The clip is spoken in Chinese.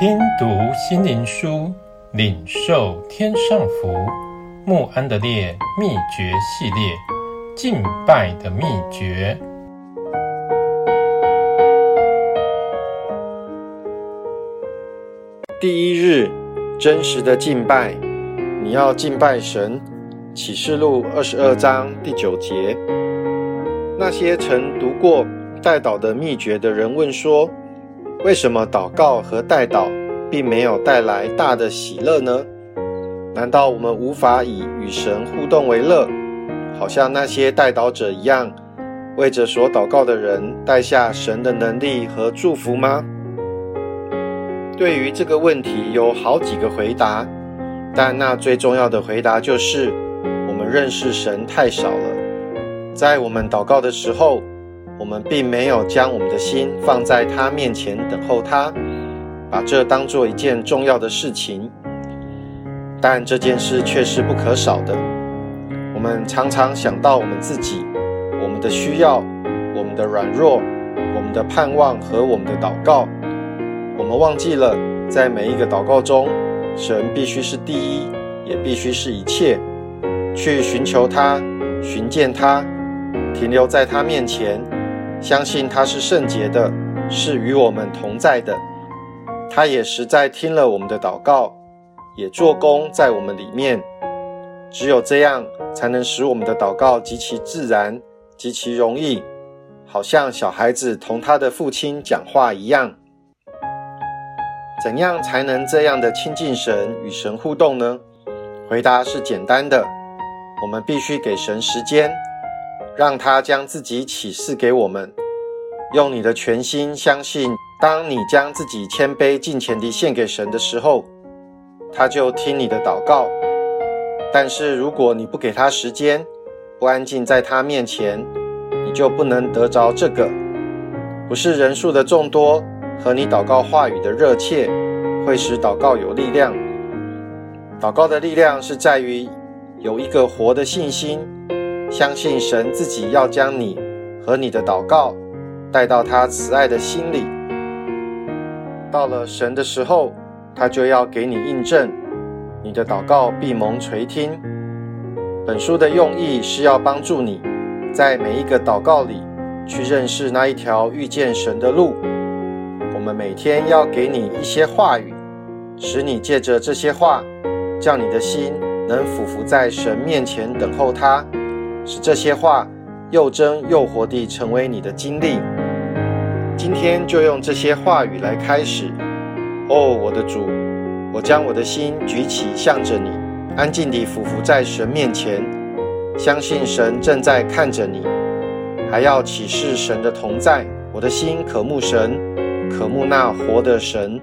听读心灵书，领受天上福。穆安德烈秘诀系列，敬拜的秘诀。第一日，真实的敬拜。你要敬拜神。启示录二十二章第九节。那些曾读过代祷的秘诀的人问说：“为什么祷告和代祷并没有带来大的喜乐呢？难道我们无法以与神互动为乐，好像那些代祷者一样，为着所祷告的人带下神的能力和祝福吗？”对于这个问题，有好几个回答，但那最重要的回答就是：我们认识神太少了。在我们祷告的时候，我们并没有将我们的心放在他面前等候他，把这当做一件重要的事情。但这件事却是不可少的。我们常常想到我们自己、我们的需要、我们的软弱、我们的盼望和我们的祷告。我们忘记了，在每一个祷告中，神必须是第一，也必须是一切。去寻求他，寻见他。停留在他面前，相信他是圣洁的，是与我们同在的。他也实在听了我们的祷告，也做工在我们里面。只有这样，才能使我们的祷告极其自然、极其容易，好像小孩子同他的父亲讲话一样。怎样才能这样的亲近神、与神互动呢？回答是简单的，我们必须给神时间。让他将自己启示给我们，用你的全心相信。当你将自己谦卑敬虔地献给神的时候，他就听你的祷告。但是如果你不给他时间，不安静在他面前，你就不能得着这个。不是人数的众多和你祷告话语的热切会使祷告有力量。祷告的力量是在于有一个活的信心。相信神自己要将你和你的祷告带到他慈爱的心里。到了神的时候，他就要给你印证，你的祷告必蒙垂听。本书的用意是要帮助你在每一个祷告里去认识那一条遇见神的路。我们每天要给你一些话语，使你借着这些话，叫你的心能俯伏在神面前等候他。使这些话又真又活地成为你的经历。今天就用这些话语来开始。哦，我的主，我将我的心举起向着你，安静地俯伏在神面前，相信神正在看着你，还要启示神的同在。我的心渴慕神，渴慕那活的神。